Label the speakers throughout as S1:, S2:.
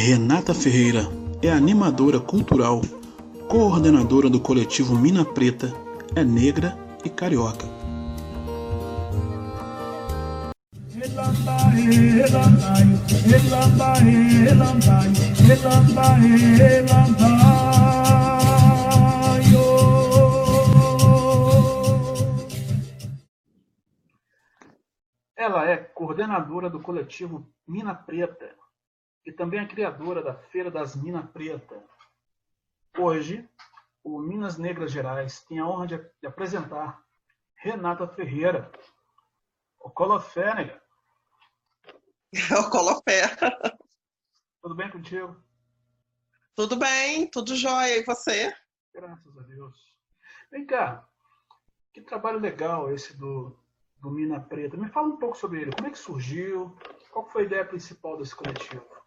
S1: Renata Ferreira é animadora cultural, coordenadora do coletivo Mina Preta, é negra e carioca. Ela é coordenadora do coletivo Mina Preta e também é criadora da Feira das Mina Preta. Hoje, o Minas Negras Gerais tem a honra de, apresentar Renata Ferreira, o Colofé, nega.
S2: O Colofé.
S1: Tudo bem contigo?
S2: Tudo bem, tudo jóia. E você?
S1: Graças a Deus. Vem cá, que trabalho legal esse do, do Mina Preta. Me fala um pouco sobre ele. Como é que surgiu? Qual foi a ideia principal desse coletivo?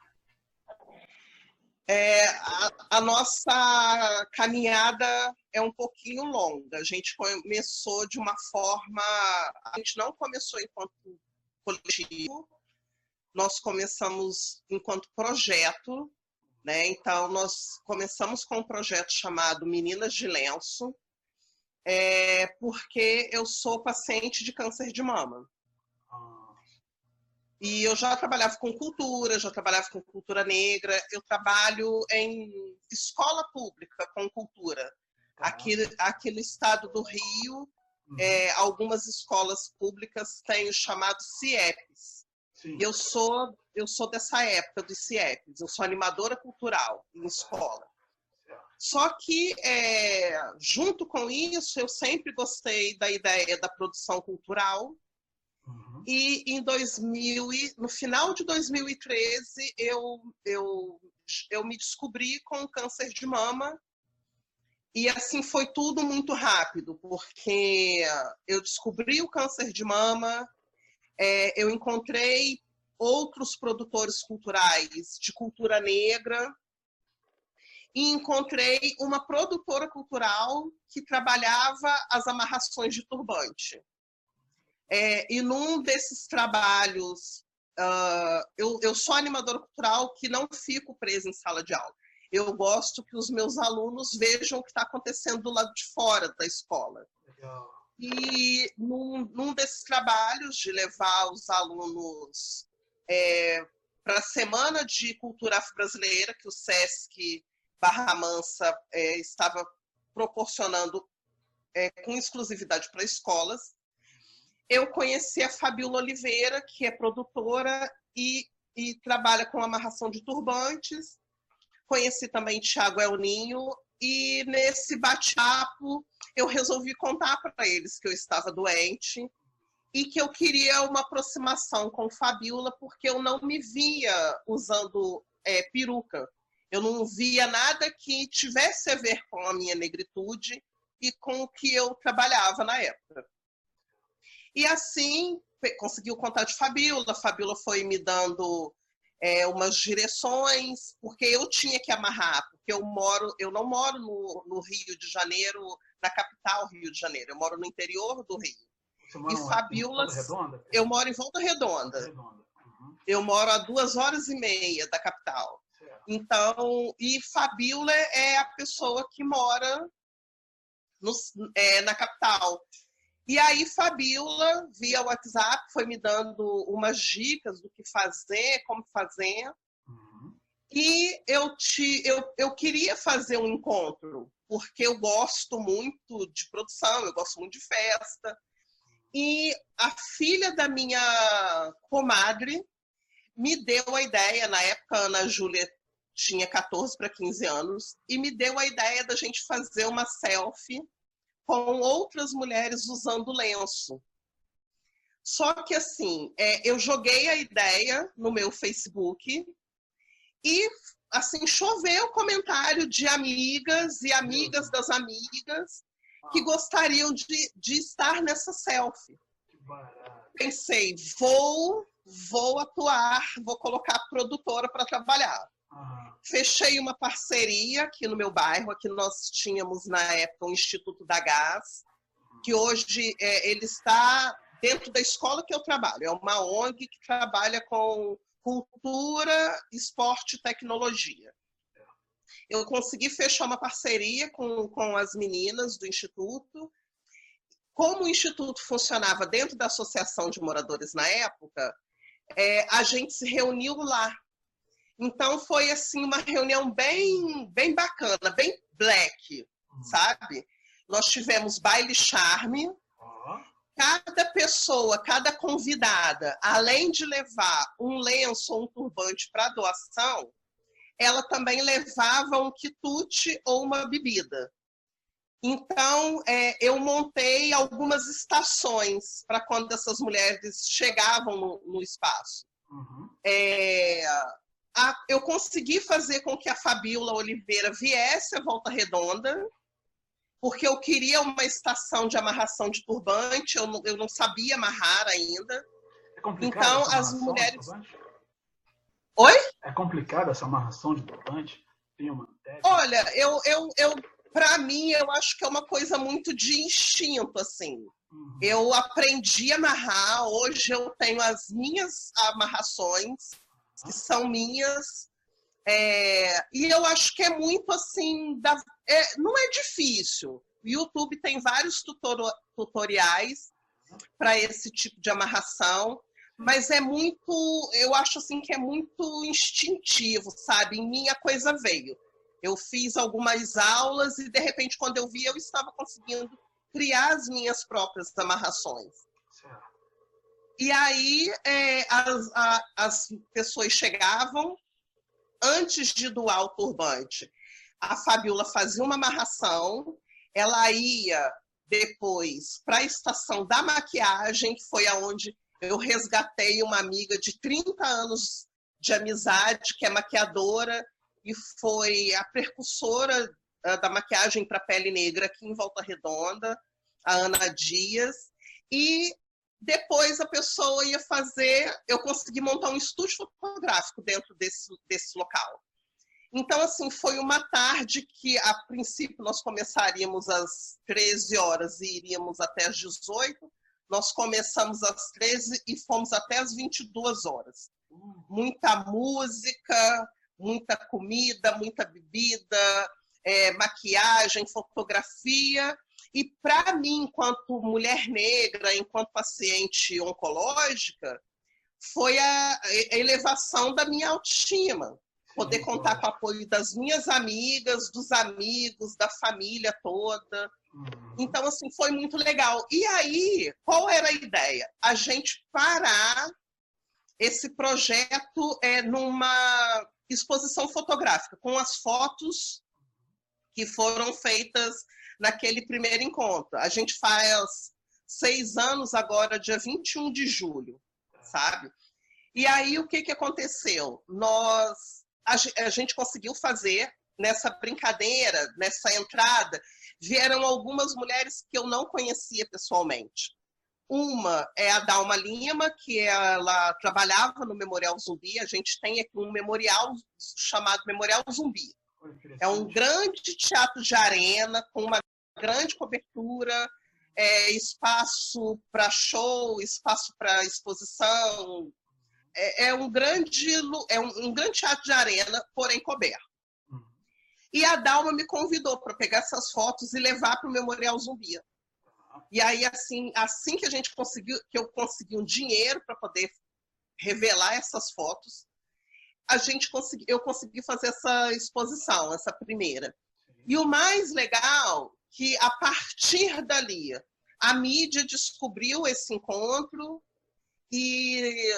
S2: É, a, a, nossa caminhada é um pouquinho longa. A gente começou de uma forma. A gente não começou enquanto coletivo, nós começamos enquanto projeto. Né? Então, nós começamos com um projeto chamado Meninas de Lenço, é, porque eu sou paciente de câncer de mama. E eu já trabalhava com cultura, já trabalhava com cultura negra, eu trabalho em escola pública com cultura. Tá. Aqui, aqui no estado do Rio, uhum. é, algumas escolas públicas têm o chamado CIEPs. Sim. Eu sou eu sou dessa época dos CIEPs, eu sou animadora cultural em escola. Só que, é, junto com isso, eu sempre gostei da ideia da produção cultural, e em 2000, no final de 2013, eu, eu, eu me descobri com câncer de mama. E assim foi tudo muito rápido, porque eu descobri o câncer de mama, é, eu encontrei outros produtores culturais de cultura negra e encontrei uma produtora cultural que trabalhava as amarrações de turbante. É, e num desses trabalhos, uh, eu, eu sou animadora cultural que não fico presa em sala de aula. Eu gosto que os meus alunos vejam o que está acontecendo do lado de fora da escola. Legal. E num, num, desses trabalhos de levar os alunos é, para a Semana de Cultura Afro-Brasileira, que o SESC Barra Mansa é, estava proporcionando é, com exclusividade para escolas, eu conheci a Fabiola Oliveira, que é produtora e, e trabalha com amarração de turbantes. Conheci também Tiago Elninho e nesse bate-papo eu resolvi contar para eles que eu estava doente e que eu queria uma aproximação com Fabiola porque eu não me via usando é, peruca. Eu não via nada que tivesse a ver com a minha negritude e com o que eu trabalhava na época. E assim, conseguiu o contato de Fabiola, Fabiola foi me dando é, umas direções, porque eu tinha que amarrar, porque eu moro, eu não moro no, no, Rio de Janeiro, na capital Rio de Janeiro, eu moro no interior do Rio. e Fabiola, eu moro em Volta Redonda. Redonda. Uhum. Eu moro a duas horas e meia da capital. Certo. Então, e Fabiola é a pessoa que mora no, é, na capital. E aí, Fabiola, via WhatsApp, foi me dando umas dicas do que fazer, como fazer. Uhum. E eu, te, eu, eu queria fazer um encontro, porque eu gosto muito de produção, eu gosto muito de festa. E a filha da minha comadre me deu a ideia, na época a Ana Júlia tinha 14 para 15 anos, e me deu a ideia da gente fazer uma selfie com outras mulheres usando lenço. Só que assim, é, eu joguei a ideia no meu Facebook e assim choveu comentário de amigas e amigas das amigas que gostariam de, de estar nessa selfie. Pensei, vou, vou atuar, vou colocar a produtora para trabalhar. Fechei uma parceria aqui no meu bairro, aqui nós tínhamos na época o Instituto da Gás, que hoje é, ele está dentro da escola que eu trabalho. É uma ONG que trabalha com cultura, esporte e tecnologia. Eu consegui fechar uma parceria com, com as meninas do Instituto. Como o Instituto funcionava dentro da Associação de Moradores na época, é, a gente se reuniu lá. Então foi assim uma reunião bem, bem bacana, bem black, uhum. sabe? Nós tivemos baile charme. Cada pessoa, cada convidada, além de levar um lenço ou um turbante para doação, ela também levava um quitute ou uma bebida. Então, é, eu montei algumas estações para quando essas mulheres chegavam no, no espaço. Uhum. É, a, eu consegui fazer com que a Fabiola Oliveira viesse a Volta Redonda, porque eu queria uma estação de amarração de turbante, eu não, eu não sabia amarrar ainda.
S1: É então, as mulheres.
S2: Oi?
S1: É complicada essa amarração de turbante? Tem uma
S2: Olha, eu, eu, eu para mim, eu acho que é uma coisa muito de instinto, assim. Uhum. Eu aprendi a amarrar, hoje eu tenho as minhas amarrações, que são minhas, é, e eu acho que é muito assim, da, é, não é difícil. O YouTube tem vários tutor, tutoriais para esse tipo de amarração, mas é muito, eu acho assim que é muito instintivo, sabe? Em mim a coisa veio. Eu fiz algumas aulas e, de repente, quando eu vi, eu estava conseguindo criar as minhas próprias amarrações. E aí é, as, a, as pessoas chegavam, antes de doar o turbante, a Fabiola fazia uma amarração, ela ia depois para a estação da maquiagem, que foi aonde eu resgatei uma amiga de 30 anos de amizade, que é maquiadora, e foi a percussora ah, da maquiagem para pele negra aqui em Volta Redonda, a Ana Dias. E depois a pessoa ia fazer, eu consegui montar um estúdio fotográfico dentro desse, desse local. Então, assim, foi uma tarde que, a princípio, nós começaríamos às 13 horas e iríamos até às 18. Nós começamos às 13 e fomos até às 22 horas. Muita música, muita comida, muita bebida, é, maquiagem, fotografia. E para mim, enquanto mulher negra, enquanto paciente oncológica, foi a, a elevação da minha autoestima. Poder contar com o apoio das minhas amigas, dos amigos, da família toda. Uhum. Então, assim, foi muito legal. E aí, qual era a ideia? A gente parar esse projeto é, numa exposição fotográfica, com as fotos que foram feitas naquele primeiro encontro. A gente faz seis anos agora, dia 21 de julho, sabe? E aí, o que, que aconteceu? Nós, a, a gente conseguiu fazer nessa brincadeira, nessa entrada, vieram algumas mulheres que eu não conhecia pessoalmente. Uma é a Dalma Lima, que ela trabalhava no Memorial Zumbi. A gente tem aqui um memorial chamado Memorial Zumbi. É um grande teatro de arena com uma grande cobertura, é, espaço para show, espaço para exposição. É, é, um grande é um, um, grande teatro de arena, porém coberto. Uhum. E a Dalma me convidou para pegar essas fotos e levar para o Memorial Zumbi. E aí, assim, assim que a gente conseguiu, que eu consegui um dinheiro para poder revelar essas fotos, a gente consegui, eu consegui fazer essa exposição, essa primeira. E o mais legal que a partir dali a mídia descobriu esse encontro e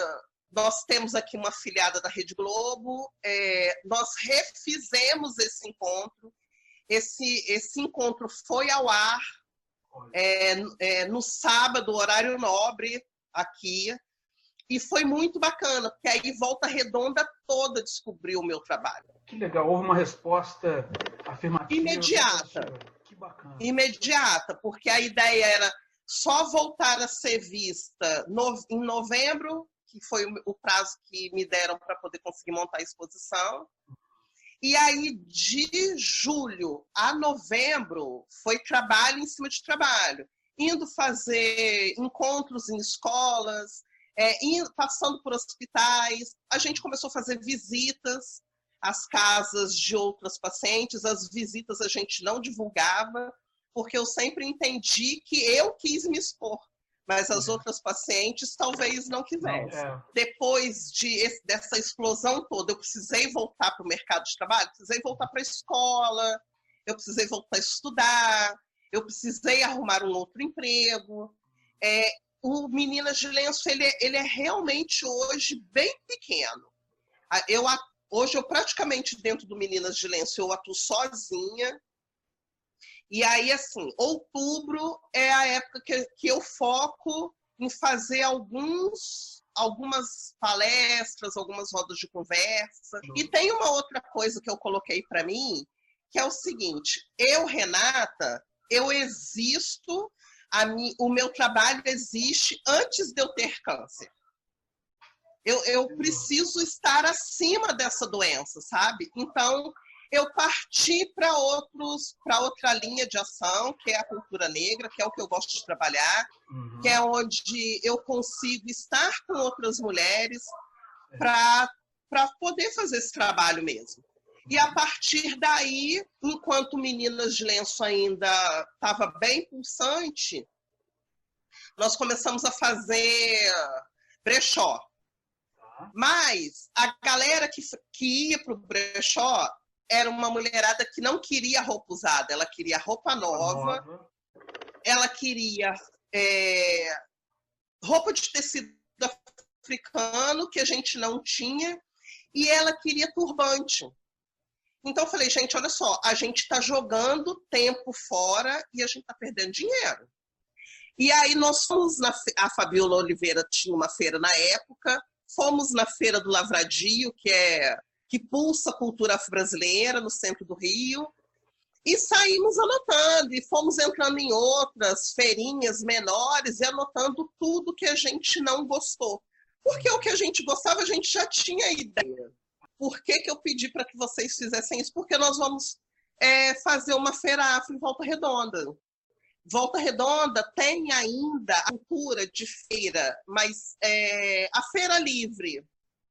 S2: nós temos aqui uma afiliada da Rede Globo, é, nós refizemos esse encontro. Esse, esse encontro foi ao ar é, é, no sábado, horário nobre, aqui. E foi muito bacana, porque aí Volta Redonda toda descobriu o meu trabalho.
S1: Que legal, houve uma resposta afirmativa.
S2: Imediata. Imediata, porque a ideia era só voltar a ser vista no, em novembro, que foi o prazo que me deram para poder conseguir montar a exposição. E aí, de julho a novembro, foi trabalho em cima de trabalho, indo fazer encontros em escolas, é, indo, passando por hospitais. A gente começou a fazer visitas às casas de outras pacientes. As visitas a gente não divulgava, porque eu sempre entendi que eu quis me expor mas as uhum. outras pacientes talvez não quisessem. É. Depois de, dessa explosão toda, eu precisei voltar para o mercado de trabalho, precisei voltar para a escola, eu precisei voltar a estudar, eu precisei arrumar um outro emprego. É, o Meninas de Lenço, ele, é, ele é realmente hoje bem pequeno. Eu, hoje, eu praticamente dentro do Meninas de Lenço, eu atuo sozinha, e aí, assim, outubro é a época que, que eu foco em fazer alguns algumas palestras, algumas rodas de conversa. Uhum. E tem uma outra coisa que eu coloquei para mim, que é o seguinte: eu, Renata, eu existo, mi, o meu trabalho existe antes de eu ter câncer. Eu, eu preciso estar acima dessa doença, sabe? Então, eu parti para outros para outra linha de ação, que é a cultura negra, que é o que eu gosto de trabalhar, uhum. que é onde eu consigo estar com outras mulheres para para poder fazer esse trabalho mesmo. E a partir daí, enquanto Meninas de Lenço ainda estava bem pulsante, nós começamos a fazer brechó. Mas a galera que, que ia para o brechó era uma mulherada que não queria roupa usada, ela queria roupa nova, nova. ela queria é, roupa de tecido africano que a gente não tinha e ela queria turbante. Então eu falei, gente, olha só, a gente está jogando tempo fora e a gente está perdendo dinheiro. E aí nós fomos na a Fabiola Oliveira tinha uma feira na época, fomos na feira do Lavradio, que é que pulsa a cultura brasileira no centro do Rio. E saímos anotando, e fomos entrando em outras feirinhas menores e anotando tudo que a gente não gostou. Porque o que a gente gostava, a gente já tinha ideia. Por que, que eu pedi para que vocês fizessem isso? Porque nós vamos é, fazer uma feira afro em Volta Redonda. Volta Redonda tem ainda a cultura de feira, mas é, a feira livre,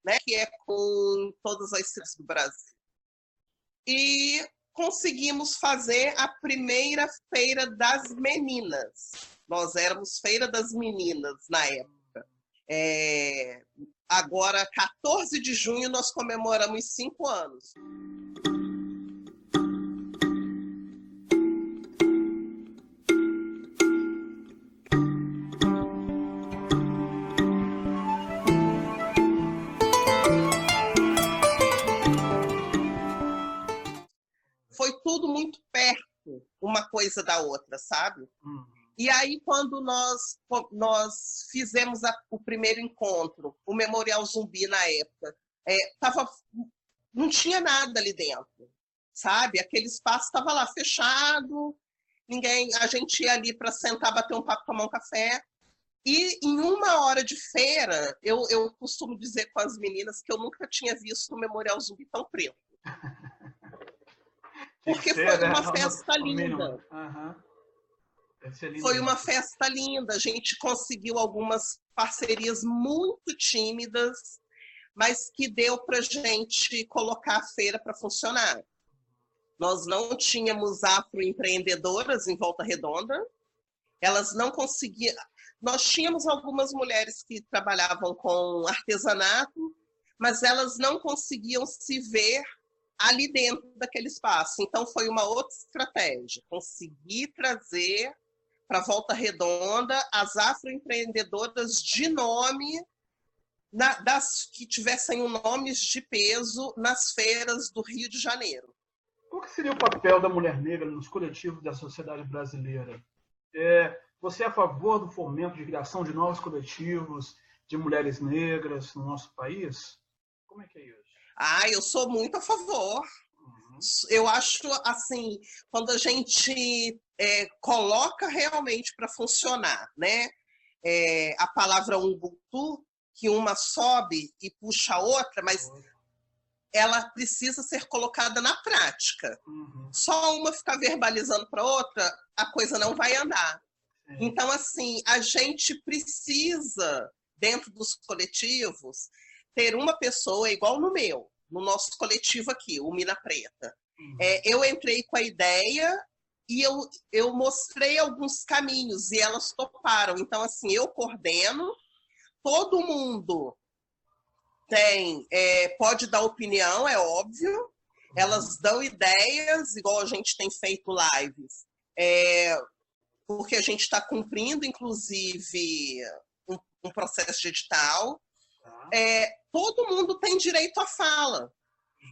S2: né, que é com todas as cidades do Brasil. E conseguimos fazer a primeira feira das meninas. Nós éramos feira das meninas na época. É, agora, 14 de junho, nós comemoramos cinco anos. Coisa da outra, sabe? Uhum. E aí, quando nós, nós fizemos a, o primeiro encontro, o Memorial Zumbi na época, é, tava, não tinha nada ali dentro, sabe? Aquele espaço estava lá fechado, ninguém, a gente ia ali para sentar, bater um papo, tomar um café. E em uma hora de feira, eu, eu costumo dizer com as meninas que eu nunca tinha visto o Memorial Zumbi tão preto. Porque foi né? uma festa linda. Foi uma festa linda. A gente conseguiu algumas parcerias muito tímidas, mas que deu para gente colocar a feira para funcionar. Nós não tínhamos afroempreendedoras em Volta Redonda. Elas não conseguiam. Nós tínhamos algumas mulheres que trabalhavam com artesanato, mas elas não conseguiam se ver ali dentro daquele espaço. Então, foi uma outra estratégia, conseguir trazer para Volta Redonda as afroempreendedoras de nome, na, das que tivessem nomes de peso nas feiras do Rio de Janeiro.
S1: Qual seria o papel da mulher negra nos coletivos da sociedade brasileira? É, você é a favor do fomento de criação de novos coletivos de mulheres negras no nosso país? Como é que é isso?
S2: Ah, eu sou muito a favor. Uhum. Eu acho assim, quando a gente é, coloca realmente para funcionar, né? É, a palavra Ubuntu, que uma sobe e puxa a outra, mas ela precisa ser colocada na prática. Uhum. Só uma ficar verbalizando para outra, a coisa não vai andar. Então, assim, a gente precisa dentro dos coletivos, ter uma pessoa igual no meu, no nosso coletivo aqui, o Mina Preta. Uhum. É, eu entrei com a ideia e eu, eu mostrei alguns caminhos e elas toparam. Então, assim, eu coordeno, todo mundo tem, é, pode dar opinião, é óbvio, elas dão ideias, igual a gente tem feito lives, é, porque a gente está cumprindo, inclusive, um, um, processo de edital. Tá. É, todo mundo tem direito à fala.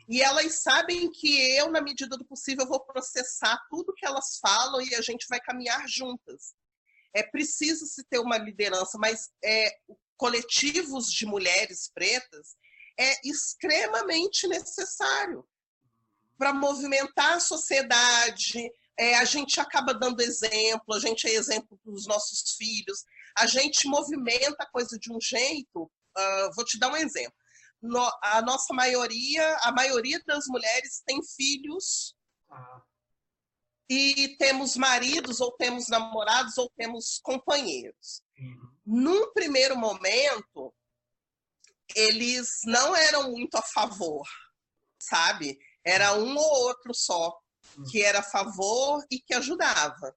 S2: E elas sabem que eu, na medida do possível, vou processar tudo que elas falam e a gente vai caminhar juntas. É preciso se ter uma liderança, mas é, coletivos de mulheres pretas é extremamente necessário para movimentar a sociedade. É, a gente acaba dando exemplo, a gente é exemplo para os nossos filhos, a gente movimenta a coisa de um jeito. Uh, vou te dar um exemplo. No, a nossa maioria, a maioria das mulheres tem filhos ah. e temos maridos, ou temos namorados, ou temos companheiros. Uhum num primeiro momento, eles não eram muito a favor, sabe? Era um ou outro só que era a favor e que ajudava.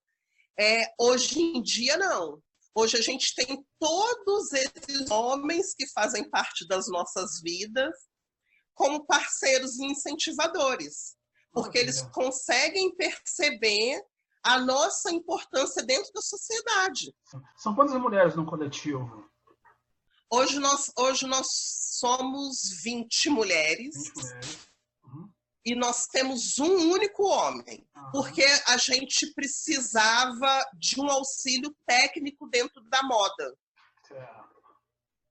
S2: É, hoje em dia, não. Hoje a gente tem todos esses homens que fazem parte das nossas vidas como parceiros e incentivadores, porque eles conseguem perceber a nossa importância dentro da sociedade.
S1: São quantas mulheres no coletivo?
S2: Hoje nós, hoje nós somos 20 mulheres. 20 mulheres. Uhum. E nós temos um único homem, uhum. porque a gente precisava de um auxílio técnico dentro da moda.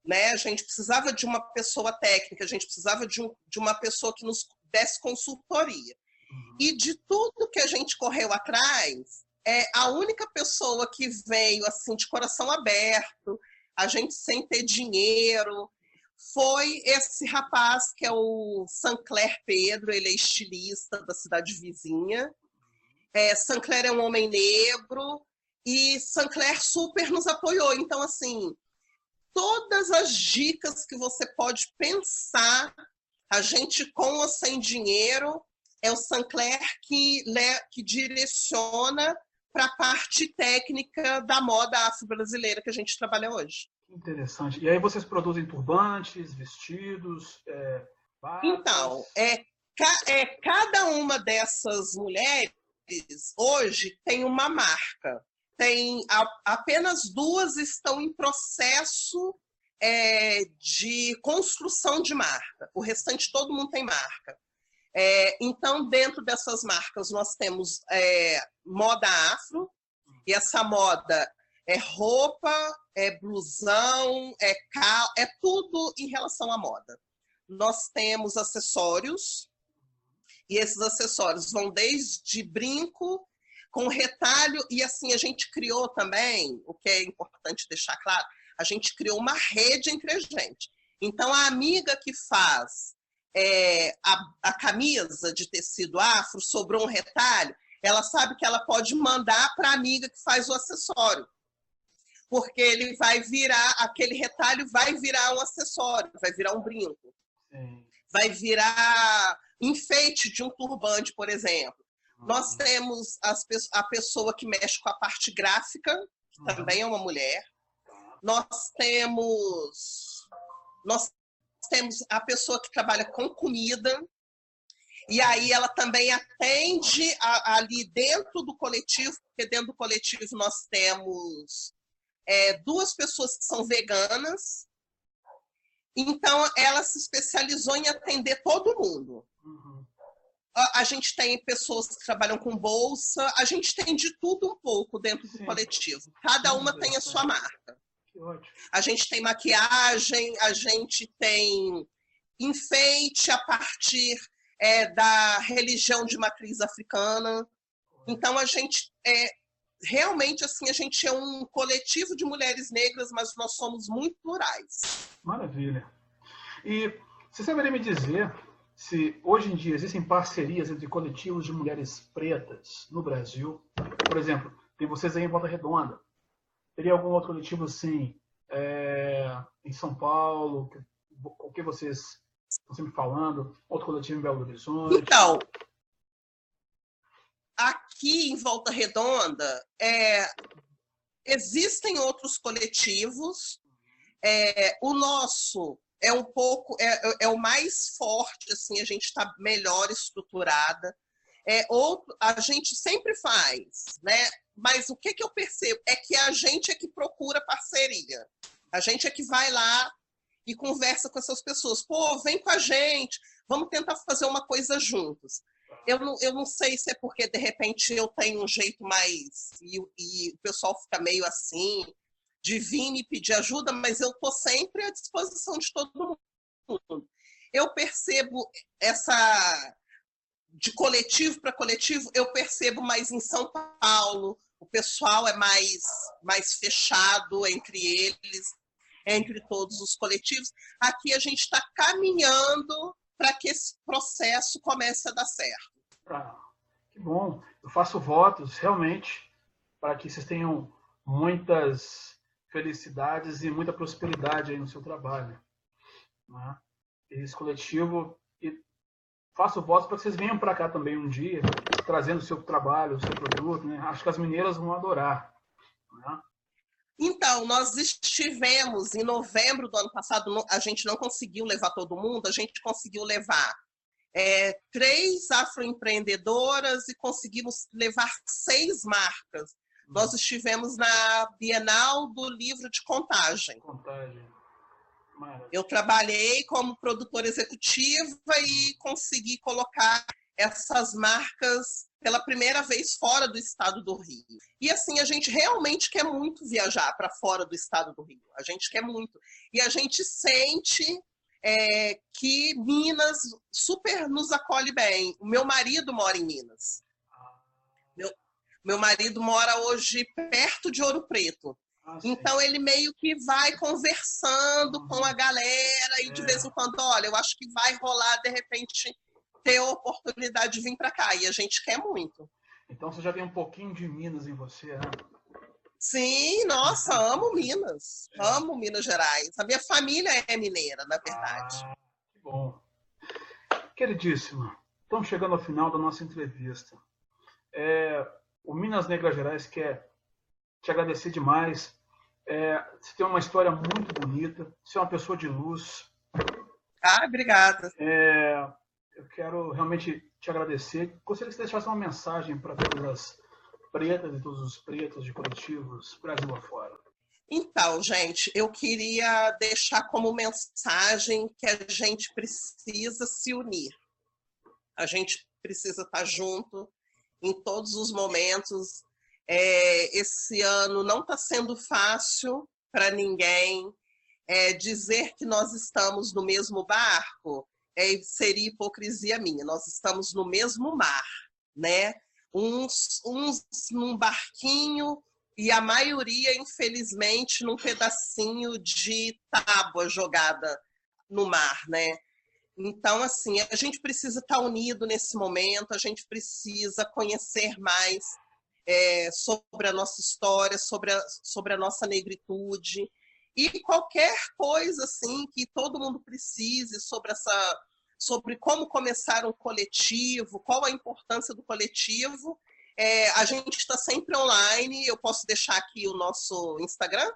S2: Né? A gente precisava de uma pessoa técnica, a gente precisava de, um, de uma pessoa que nos desse consultoria. E de tudo que a gente correu atrás, é a única pessoa que veio assim de coração aberto, a gente sem ter dinheiro, foi esse rapaz que é o Sancler Pedro, ele é estilista da cidade vizinha. É, Sancler é um homem negro e Sancler super nos apoiou. Então, assim, todas as dicas que você pode pensar, a gente com ou sem dinheiro, é o Sancler que, que direciona para a parte técnica da moda afro-brasileira que a gente trabalha hoje.
S1: Interessante. E aí vocês produzem turbantes, vestidos? É,
S2: então, é, é, cada uma dessas mulheres hoje tem uma marca. Tem a, apenas duas estão em processo é, de construção de marca. O restante todo mundo tem marca. É, então, dentro dessas marcas, nós temos é, moda afro, e essa moda é roupa, é blusão, é cal, é tudo em relação à moda. Nós temos acessórios, e esses acessórios vão desde brinco, com retalho, e assim a gente criou também, o que é importante deixar claro, a gente criou uma rede entre a gente. Então, a amiga que faz é, a, a camisa de tecido afro, sobrou um retalho, ela sabe que ela pode mandar para a amiga que faz o acessório. Porque ele vai virar, aquele retalho vai virar um acessório, vai virar um brinco. Sim. Vai virar enfeite de um turbante, por exemplo. Uhum. Nós temos as, a pessoa que mexe com a parte gráfica, que uhum. também é uma mulher. Nós temos nós temos a pessoa que trabalha com comida, e aí ela também atende a, ali dentro do coletivo, porque dentro do coletivo nós temos é, duas pessoas que são veganas. Então ela se especializou em atender todo mundo. Uhum. A, a, gente tem pessoas que trabalham com bolsa, a gente tem de tudo um pouco dentro do Sim. coletivo. Cada uma tem a sua marca. A gente tem maquiagem, a gente tem enfeite a partir é, da religião de matriz africana. Então a gente é realmente assim a gente é um coletivo de mulheres negras, mas nós somos muito plurais.
S1: Maravilha. E você saberia me dizer se hoje em dia existem parcerias entre coletivos de mulheres pretas no Brasil? Por exemplo, tem vocês aí em Volta Redonda, Teria algum outro coletivo assim, é, em São Paulo? O que vocês estão sempre falando? Outro coletivo em Belo Horizonte?
S2: Então, aqui em Volta Redonda, é, existem outros coletivos. É, o nosso é um pouco é, é o mais forte, assim, a gente está melhor estruturada. É, outro, a gente sempre faz, né? Mas o que, que eu percebo é que a gente é que procura parceria. A gente é que vai lá e conversa com essas pessoas. Pô, vem com a gente, vamos tentar fazer uma coisa juntos. Eu não, eu não sei se é porque, de repente, eu tenho um jeito mais. E, e o pessoal fica meio assim, de vir me pedir ajuda, mas eu estou sempre à disposição de todo mundo. Eu percebo essa. De coletivo para coletivo, eu percebo mais em São Paulo, o pessoal é mais, mais fechado entre eles, entre todos os coletivos. Aqui a gente está caminhando para que esse processo comece a dar certo.
S1: Ah, que bom. Eu faço votos, realmente, para que vocês tenham muitas felicidades e muita prosperidade aí no seu trabalho. Né? Esse coletivo. E faço votos para que vocês venham para cá também um dia, trazendo o seu trabalho, o seu produto. Né? Acho que as mineiras vão adorar. Né?
S2: Então, nós estivemos em novembro do ano passado, a gente não conseguiu levar todo mundo, a gente conseguiu levar é, três afroempreendedoras e conseguimos levar seis marcas. Uhum. Nós estivemos na Bienal do Livro de Contagem.
S1: Contagem.
S2: Eu trabalhei como produtora executiva e consegui colocar essas marcas pela primeira vez fora do estado do Rio. E assim, a gente realmente quer muito viajar para fora do estado do Rio. A gente quer muito. E a gente sente é, que Minas super nos acolhe bem. O meu marido mora em Minas. Meu, meu marido mora hoje perto de Ouro Preto. Ah, então ele meio que vai conversando com a galera e de vez em quando, olha, eu acho que vai rolar de repente ter a oportunidade de vir para cá. E a gente quer muito.
S1: Então você já tem um pouquinho de Minas em você, né?
S2: Sim, nossa, amo Minas. É. Amo Minas Gerais. A minha família é mineira, na verdade.
S1: Ah, que bom. Queridíssima, estamos chegando ao final da nossa entrevista. É, o Minas Negras Gerais quer te agradecer demais. É, você tem uma história muito bonita. Você é uma pessoa de luz.
S2: Ah, obrigada.
S1: É, eu quero realmente te agradecer. Gostaria que você deixasse uma mensagem para todas as pretas e todos os pretos de coletivos Brasil afora.
S2: Então, gente, eu queria deixar como mensagem que a gente precisa se unir. A gente precisa estar junto em todos os momentos. É, esse ano não está sendo fácil para ninguém. É, dizer que nós estamos no mesmo barco é, seria hipocrisia minha. Nós estamos no mesmo mar, né? Uns, uns num barquinho e a maioria, infelizmente, num pedacinho de tábua jogada no mar, né? Então, assim, a gente precisa estar unido nesse momento, a gente precisa conhecer mais é, sobre a nossa história, sobre a, sobre a nossa negritude e qualquer coisa assim que todo mundo precise sobre essa sobre como começar um coletivo, qual a importância do coletivo. É, a gente está sempre online. Eu posso deixar aqui o nosso Instagram?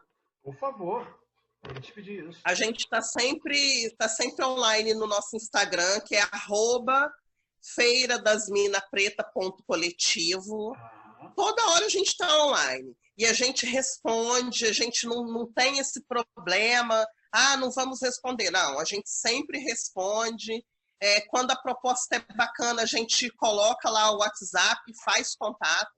S1: Por favor. A gente pedir isso.
S2: A gente está sempre, tá sempre online no nosso Instagram, que é arroba feira das mina coletivo. Ah. Toda hora a gente está online. E a gente responde, a gente não, não tem esse problema. Ah, não vamos responder. Não, a gente sempre responde. É, quando a proposta é bacana, a gente coloca lá o WhatsApp, faz contato,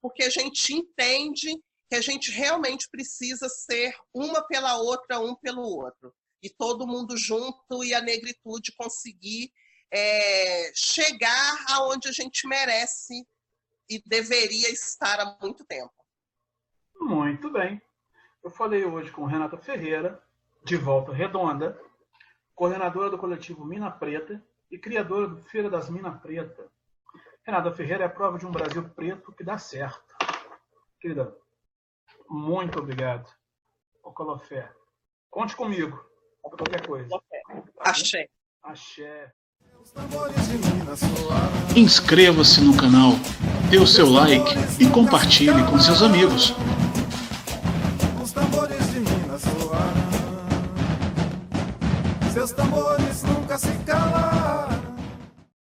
S2: porque a gente entende que a gente realmente precisa ser uma pela outra, um pelo outro. E todo mundo junto e a negritude conseguir é, chegar aonde a gente merece e deveria estar há muito tempo.
S1: Muito bem. Eu falei hoje com Renata Ferreira, de Volta Redonda, coordenadora do coletivo Mina Preta e criadora do Feira das Minas Preta. Renata Ferreira é a prova de um Brasil preto que dá certo. Querida, muito obrigado. O Colofé, Conte comigo. Para qualquer coisa.
S2: Axé.
S1: Axé.
S3: Inscreva-se no canal, dê o seu like e compartilhe com seus amigos.
S4: Os tambores de Minas soaram. Seus tambores nunca se calam.